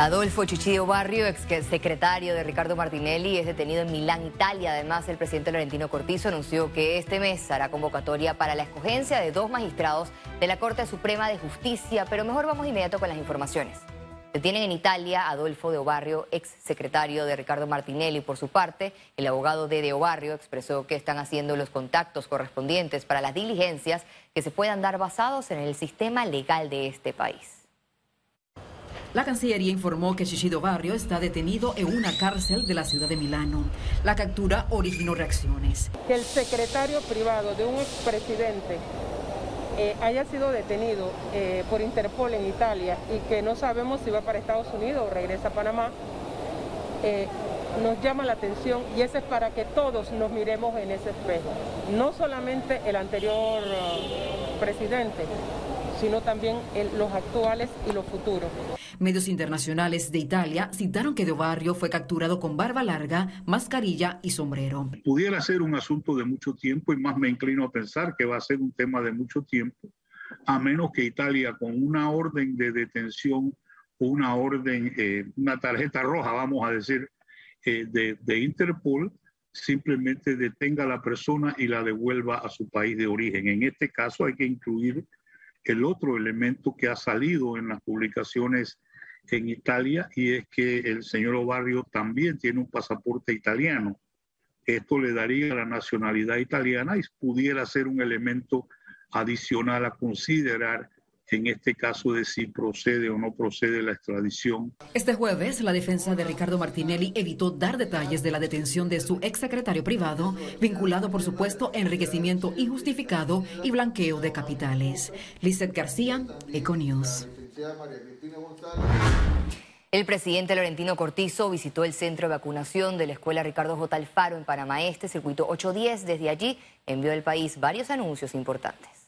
Adolfo Chichidio Barrio, ex secretario de Ricardo Martinelli, es detenido en Milán, Italia. Además, el presidente Laurentino Cortizo anunció que este mes hará convocatoria para la escogencia de dos magistrados de la Corte Suprema de Justicia. Pero mejor vamos inmediato con las informaciones. Detienen en Italia a Adolfo de Obarrio, ex secretario de Ricardo Martinelli. Por su parte, el abogado de De Obarrio expresó que están haciendo los contactos correspondientes para las diligencias que se puedan dar basados en el sistema legal de este país. La Cancillería informó que Shishido Barrio está detenido en una cárcel de la ciudad de Milano. La captura originó reacciones. Que el secretario privado de un expresidente eh, haya sido detenido eh, por Interpol en Italia y que no sabemos si va para Estados Unidos o regresa a Panamá, eh, nos llama la atención y eso es para que todos nos miremos en ese espejo. No solamente el anterior presidente, sino también los actuales y los futuros. Medios internacionales de Italia citaron que De Barrio fue capturado con barba larga, mascarilla y sombrero. Pudiera ser un asunto de mucho tiempo y más me inclino a pensar que va a ser un tema de mucho tiempo, a menos que Italia con una orden de detención o una orden, eh, una tarjeta roja, vamos a decir, eh, de, de Interpol, simplemente detenga a la persona y la devuelva a su país de origen. En este caso hay que incluir el otro elemento que ha salido en las publicaciones en Italia y es que el señor Obarrio también tiene un pasaporte italiano. Esto le daría la nacionalidad italiana y pudiera ser un elemento adicional a considerar en este caso de si procede o no procede la extradición. Este jueves, la defensa de Ricardo Martinelli evitó dar detalles de la detención de su exsecretario privado, vinculado por supuesto enriquecimiento injustificado y blanqueo de capitales. Lizeth García, Econius. El presidente Laurentino Cortizo visitó el centro de vacunación de la Escuela Ricardo J. Alfaro en Panamá Este, circuito 810. Desde allí envió al país varios anuncios importantes.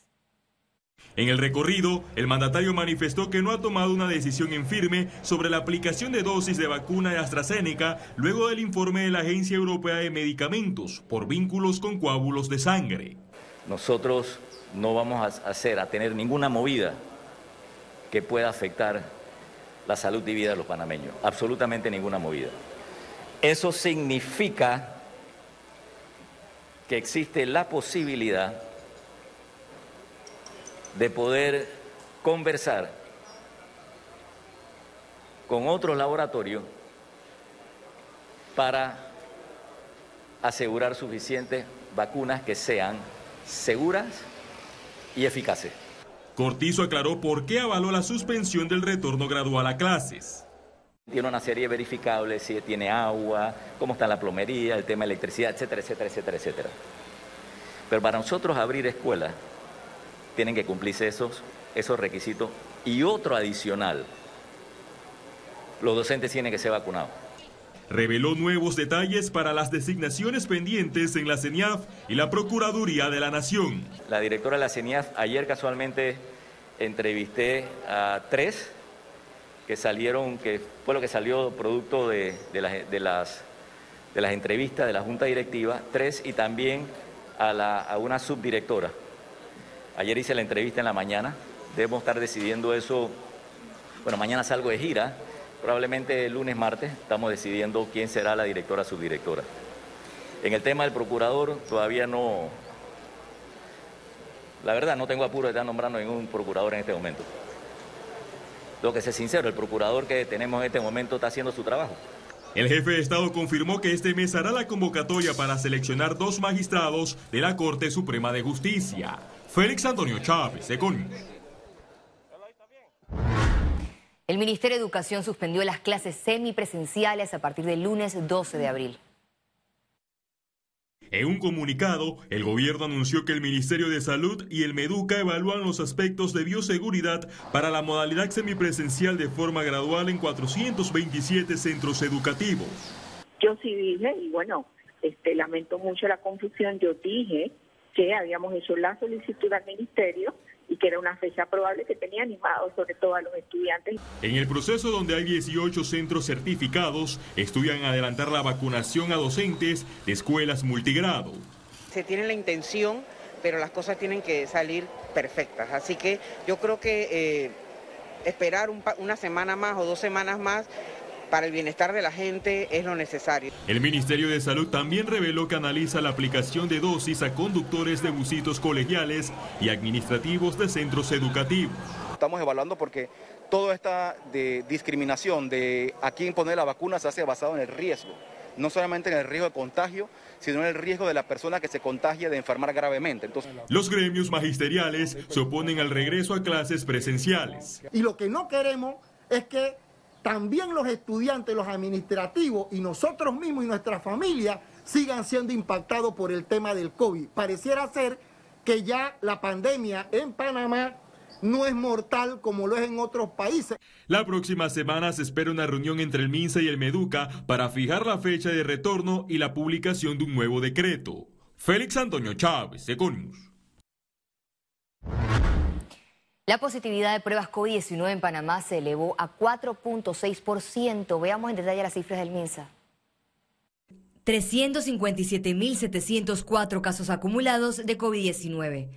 En el recorrido, el mandatario manifestó que no ha tomado una decisión en firme sobre la aplicación de dosis de vacuna de AstraZeneca luego del informe de la Agencia Europea de Medicamentos por vínculos con coágulos de sangre. Nosotros no vamos a hacer, a tener ninguna movida que pueda afectar la salud y vida de los panameños, absolutamente ninguna movida. Eso significa que existe la posibilidad de poder conversar con otros laboratorios para asegurar suficientes vacunas que sean seguras y eficaces. Cortizo aclaró por qué avaló la suspensión del retorno gradual a clases. Tiene una serie verificable, si tiene agua, cómo está la plomería, el tema de electricidad, etcétera, etcétera, etcétera, etcétera. Pero para nosotros abrir escuelas tienen que cumplirse esos, esos requisitos. Y otro adicional, los docentes tienen que ser vacunados. Reveló nuevos detalles para las designaciones pendientes en la CENIAF y la Procuraduría de la Nación. La directora de la CENIAF, ayer casualmente entrevisté a tres que salieron, que fue lo que salió producto de, de, las, de las entrevistas de la Junta Directiva, tres y también a, la, a una subdirectora. Ayer hice la entrevista en la mañana, debemos estar decidiendo eso, bueno, mañana salgo de gira, probablemente el lunes, martes, estamos decidiendo quién será la directora subdirectora. En el tema del procurador, todavía no, la verdad no tengo apuro de estar nombrando ningún procurador en este momento. Lo que sé sincero, el procurador que tenemos en este momento está haciendo su trabajo. El jefe de Estado confirmó que este mes hará la convocatoria para seleccionar dos magistrados de la Corte Suprema de Justicia. Félix Antonio Chávez, Econius. El Ministerio de Educación suspendió las clases semipresenciales a partir del lunes 12 de abril. En un comunicado, el gobierno anunció que el Ministerio de Salud y el Meduca evalúan los aspectos de bioseguridad para la modalidad semipresencial de forma gradual en 427 centros educativos. Yo sí dije, y bueno, este, lamento mucho la confusión, yo dije que habíamos hecho la solicitud al ministerio y que era una fecha probable que tenía animado sobre todo a los estudiantes. En el proceso donde hay 18 centros certificados, estudian adelantar la vacunación a docentes de escuelas multigrado. Se tiene la intención, pero las cosas tienen que salir perfectas. Así que yo creo que eh, esperar una semana más o dos semanas más para el bienestar de la gente es lo necesario. El Ministerio de Salud también reveló que analiza la aplicación de dosis a conductores de busitos colegiales y administrativos de centros educativos. Estamos evaluando porque toda esta de discriminación de a quién poner la vacuna se hace basado en el riesgo, no solamente en el riesgo de contagio, sino en el riesgo de la persona que se contagie de enfermar gravemente. Entonces... Los gremios magisteriales se oponen al regreso a clases presenciales. Y lo que no queremos es que también los estudiantes, los administrativos y nosotros mismos y nuestra familia sigan siendo impactados por el tema del COVID. Pareciera ser que ya la pandemia en Panamá no es mortal como lo es en otros países. La próxima semana se espera una reunión entre el MINSA y el MEDUCA para fijar la fecha de retorno y la publicación de un nuevo decreto. Félix Antonio Chávez, Econius. La positividad de pruebas COVID-19 en Panamá se elevó a 4.6%. Veamos en detalle las cifras del MINSA. 357.704 casos acumulados de COVID-19.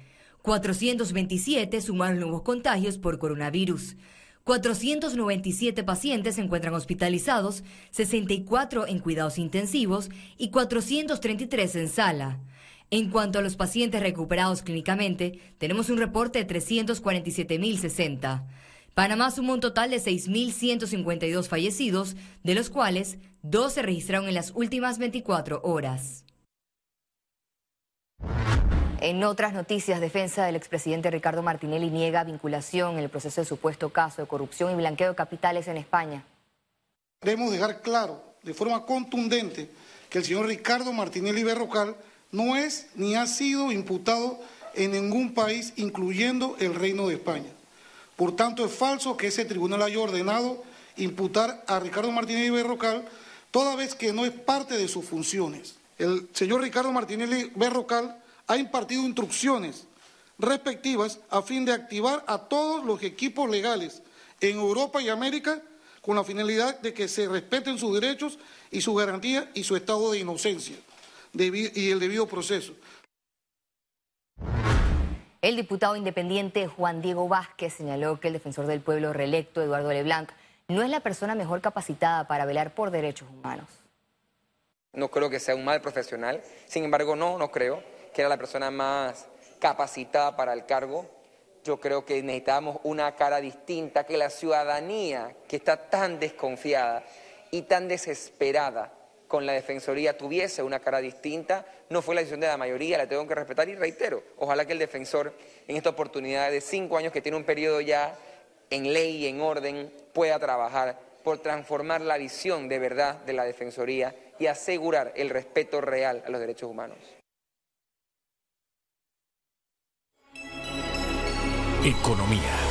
427 sumaron nuevos contagios por coronavirus. 497 pacientes se encuentran hospitalizados, 64 en cuidados intensivos y 433 en sala. En cuanto a los pacientes recuperados clínicamente, tenemos un reporte de 347.060. Panamá sumó un total de 6.152 fallecidos, de los cuales dos se registraron en las últimas 24 horas. En otras noticias, defensa del expresidente Ricardo Martinelli niega vinculación en el proceso de supuesto caso de corrupción y blanqueo de capitales en España. Queremos dejar claro de forma contundente que el señor Ricardo Martinelli Berrocal no es ni ha sido imputado en ningún país, incluyendo el Reino de España. Por tanto, es falso que ese tribunal haya ordenado imputar a Ricardo Martinelli Berrocal, toda vez que no es parte de sus funciones. El señor Ricardo Martinelli Berrocal ha impartido instrucciones respectivas a fin de activar a todos los equipos legales en Europa y América con la finalidad de que se respeten sus derechos y su garantía y su estado de inocencia y el debido proceso. El diputado independiente Juan Diego Vázquez señaló que el defensor del pueblo reelecto, Eduardo Leblanc, no es la persona mejor capacitada para velar por derechos humanos. No creo que sea un mal profesional, sin embargo no, no creo que era la persona más capacitada para el cargo. Yo creo que necesitamos una cara distinta, que la ciudadanía, que está tan desconfiada y tan desesperada con la Defensoría, tuviese una cara distinta. No fue la decisión de la mayoría, la tengo que respetar y reitero, ojalá que el defensor en esta oportunidad de cinco años que tiene un periodo ya en ley y en orden pueda trabajar por transformar la visión de verdad de la Defensoría y asegurar el respeto real a los derechos humanos. Economía.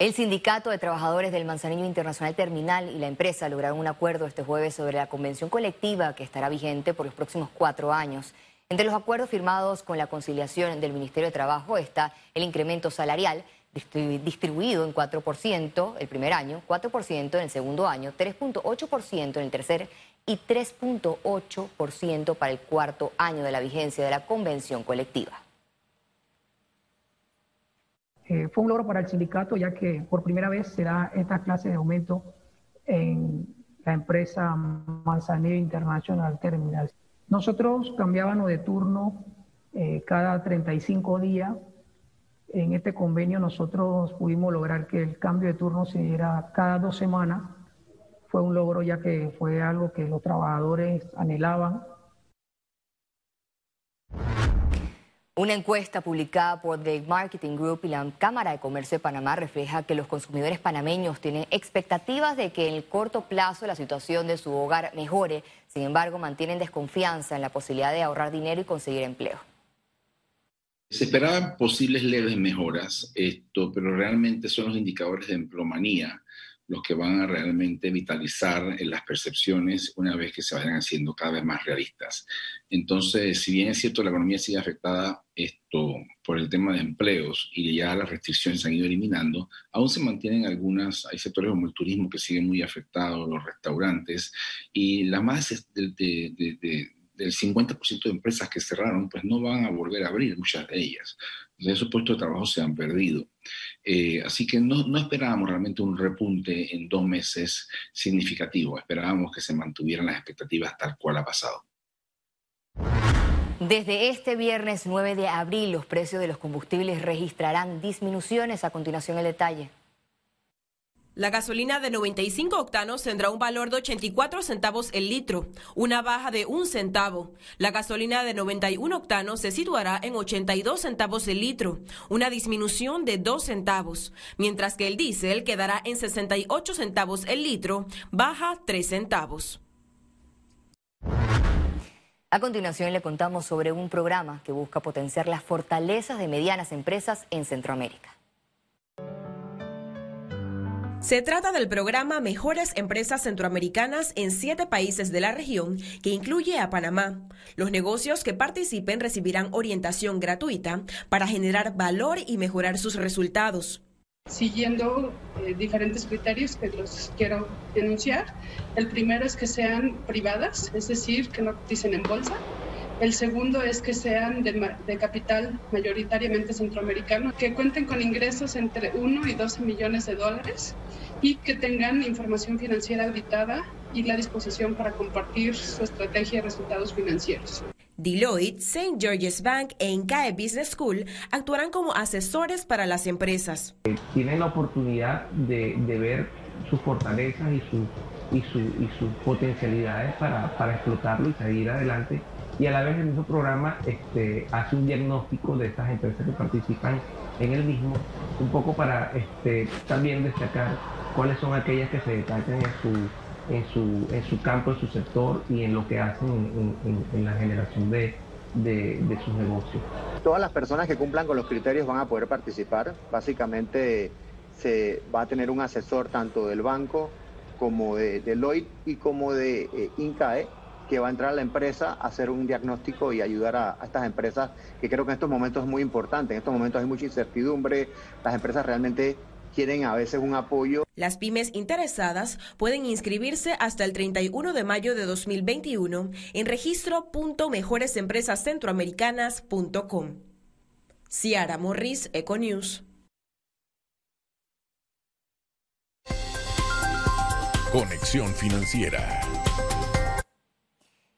El Sindicato de Trabajadores del Manzanillo Internacional Terminal y la empresa lograron un acuerdo este jueves sobre la convención colectiva que estará vigente por los próximos cuatro años. Entre los acuerdos firmados con la conciliación del Ministerio de Trabajo está el incremento salarial distribuido en 4% el primer año, 4% en el segundo año, 3.8% en el tercer y 3.8% para el cuarto año de la vigencia de la convención colectiva. Eh, fue un logro para el sindicato ya que por primera vez se da esta clase de aumento en la empresa Manzanillo International Terminal. Nosotros cambiábamos de turno eh, cada 35 días. En este convenio nosotros pudimos lograr que el cambio de turno se diera cada dos semanas. Fue un logro ya que fue algo que los trabajadores anhelaban Una encuesta publicada por The Marketing Group y la Cámara de Comercio de Panamá refleja que los consumidores panameños tienen expectativas de que en el corto plazo la situación de su hogar mejore. Sin embargo, mantienen desconfianza en la posibilidad de ahorrar dinero y conseguir empleo. Se esperaban posibles leves mejoras, esto, pero realmente son los indicadores de emplomanía los que van a realmente vitalizar las percepciones una vez que se vayan haciendo cada vez más realistas. Entonces, si bien es cierto la economía sigue afectada esto por el tema de empleos y ya las restricciones se han ido eliminando, aún se mantienen algunas, hay sectores como el turismo que siguen muy afectados, los restaurantes y las más de, del 50% de empresas que cerraron, pues no van a volver a abrir muchas de ellas. Entonces, esos puestos de trabajo se han perdido. Eh, así que no, no esperábamos realmente un repunte en dos meses significativo, esperábamos que se mantuvieran las expectativas tal cual ha pasado. Desde este viernes 9 de abril, los precios de los combustibles registrarán disminuciones. A continuación, el detalle. La gasolina de 95 octanos tendrá un valor de 84 centavos el litro, una baja de un centavo. La gasolina de 91 octanos se situará en 82 centavos el litro, una disminución de 2 centavos, mientras que el diésel quedará en 68 centavos el litro, baja 3 centavos. A continuación le contamos sobre un programa que busca potenciar las fortalezas de medianas empresas en Centroamérica. Se trata del programa Mejores Empresas Centroamericanas en siete países de la región, que incluye a Panamá. Los negocios que participen recibirán orientación gratuita para generar valor y mejorar sus resultados. Siguiendo eh, diferentes criterios que los quiero enunciar. El primero es que sean privadas, es decir, que no coticen en bolsa. El segundo es que sean de, capital mayoritariamente centroamericano, que cuenten con ingresos entre 1 y 12 millones de dólares y que tengan información financiera auditada y la disposición para compartir su estrategia de resultados financieros. Deloitte, St. George's Bank e Incae Business School actuarán como asesores para las empresas. Tienen la oportunidad de, ver sus fortalezas y, y, y sus potencialidades para, para explotarlo y salir adelante y a la vez el mismo programa este, hace un diagnóstico de estas empresas que participan en el mismo, un poco para este, también destacar cuáles son aquellas que se destacan en su, en su, en su campo, en su sector y en lo que hacen en, la generación de, de, sus negocios. Todas las personas que cumplan con los criterios van a poder participar. Básicamente se va a tener un asesor tanto del banco como de Deloitte y como de eh, INCAE que va a entrar a la empresa a hacer un diagnóstico y ayudar a, estas empresas, que creo que en estos momentos es muy importante. En estos momentos hay mucha incertidumbre, las empresas realmente quieren a veces un apoyo. Las pymes interesadas pueden inscribirse hasta el 31 de mayo de 2021 en registro.mejoresempresascentroamericanas.com. Ciara Morris, Econews. Conexión Financiera.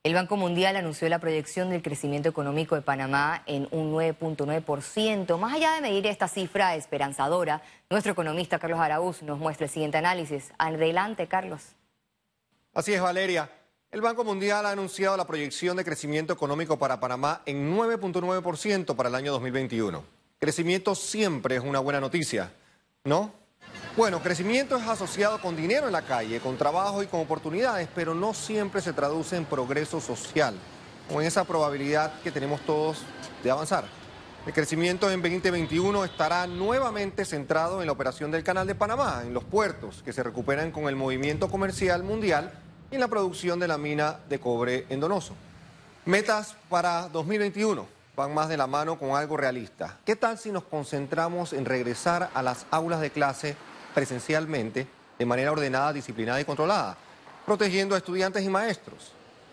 El Banco Mundial anunció la proyección del crecimiento económico de Panamá en un 9.9%. Más allá de medir esta cifra esperanzadora, nuestro economista Carlos Araúz nos muestra el siguiente análisis. Adelante, Carlos. Así es, Valeria. El Banco Mundial ha anunciado la proyección de crecimiento económico para Panamá en 9.9% para el año 2021. Crecimiento siempre es una buena noticia, ¿no? Bueno, crecimiento es asociado con dinero en la calle, con trabajo y con oportunidades, pero no siempre se traduce en progreso social o en esa probabilidad que tenemos todos de avanzar. El crecimiento en 2021 estará nuevamente centrado en la operación del Canal de Panamá, en los puertos que se recuperan con el movimiento comercial mundial y en la producción de la mina de cobre en Donoso. Metas para 2021 van más de la mano con algo realista. ¿Qué tal si nos concentramos en regresar a las aulas de clase presencialmente de manera ordenada, disciplinada y controlada, protegiendo a estudiantes y maestros.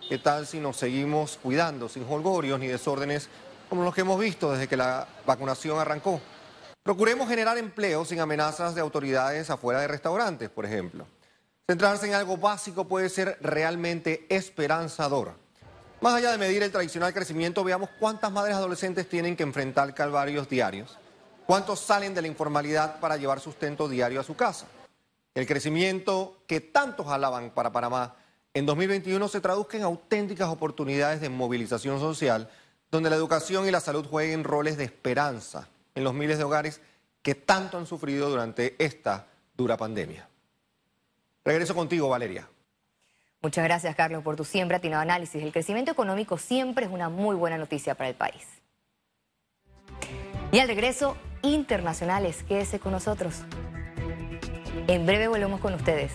¿Qué tal si nos seguimos cuidando sin holgorios ni desórdenes como los que hemos visto desde que la vacunación arrancó? Procuremos generar empleo sin amenazas de autoridades afuera de restaurantes, por ejemplo. Centrarse en algo básico puede ser realmente esperanzador. Más allá de medir el tradicional crecimiento, veamos cuántas madres adolescentes tienen que enfrentar calvarios diarios ¿Cuántos salen de la informalidad para llevar sustento diario a su casa? El crecimiento que tantos alaban para Panamá en 2021 se traduzca en auténticas oportunidades de movilización social, donde la educación y la salud jueguen roles de esperanza en los miles de hogares que tanto han sufrido durante esta dura pandemia. Regreso contigo, Valeria. Muchas gracias, Carlos, por tu siempre atinado análisis. El crecimiento económico siempre es una muy buena noticia para el país. Y al regreso, internacionales. Quédese con nosotros. En breve volvemos con ustedes.